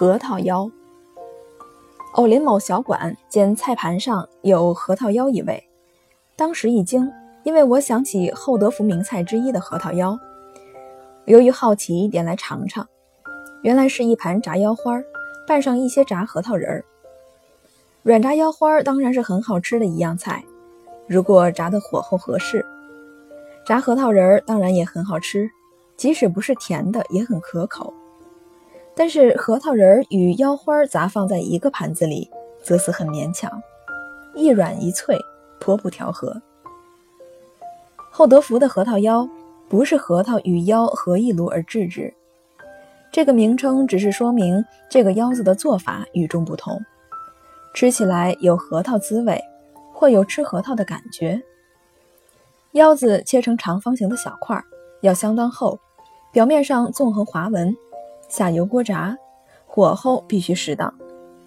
核桃腰。偶临某小馆，见菜盘上有核桃腰一味，当时一惊，因为我想起厚德福名菜之一的核桃腰。由于好奇，点来尝尝，原来是一盘炸腰花，拌上一些炸核桃仁儿。软炸腰花当然是很好吃的一样菜，如果炸的火候合适，炸核桃仁儿当然也很好吃，即使不是甜的也很可口。但是核桃仁儿与腰花杂放在一个盘子里，则是很勉强，一软一脆，颇不调和。厚德福的核桃腰不是核桃与腰合一炉而制之，这个名称只是说明这个腰子的做法与众不同，吃起来有核桃滋味，或有吃核桃的感觉。腰子切成长方形的小块，要相当厚，表面上纵横划纹。下油锅炸，火候必须适当，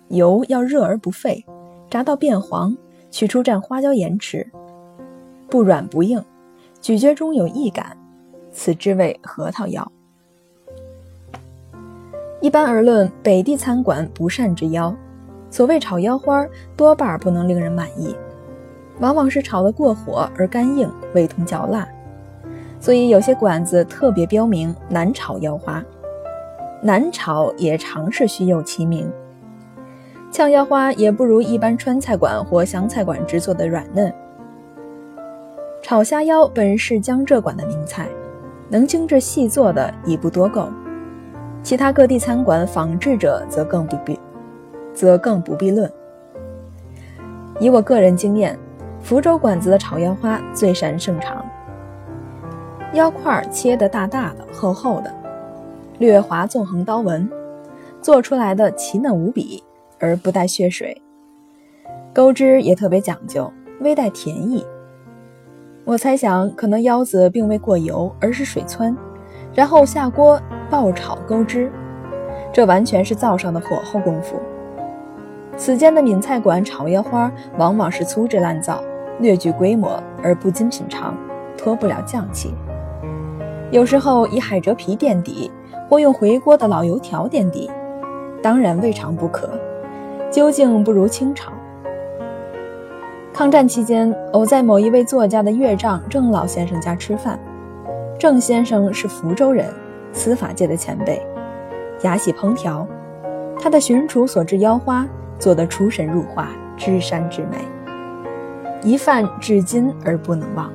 油要热而不沸，炸到变黄，取出蘸花椒盐吃，不软不硬，咀嚼中有异感，此之谓核桃腰。一般而论，北地餐馆不善之腰，所谓炒腰花，多半不能令人满意，往往是炒得过火而干硬，味同嚼蜡，所以有些馆子特别标明难炒腰花。南炒也常是虚有其名，炝腰花也不如一般川菜馆或湘菜馆制作的软嫩。炒虾腰本是江浙馆的名菜，能精致细做的已不多够，其他各地餐馆仿制者则更不必，则更不必论。以我个人经验，福州馆子的炒腰花最擅盛长，腰块切得大大的、厚厚的。略划纵横刀纹，做出来的奇嫩无比，而不带血水。钩汁也特别讲究，微带甜意。我猜想，可能腰子并未过油，而是水汆，然后下锅爆炒钩汁，这完全是灶上的火候功夫。此间的闽菜馆炒腰花，往往是粗制滥造，略具规模，而不经品尝，脱不了匠气。有时候以海蜇皮垫底。或用回锅的老油条垫底，当然未尝不可。究竟不如清炒。抗战期间，偶在某一位作家的岳丈郑老先生家吃饭。郑先生是福州人，司法界的前辈，雅喜烹调。他的巡厨所制腰花做得出神入化，知山之美，一饭至今而不能忘。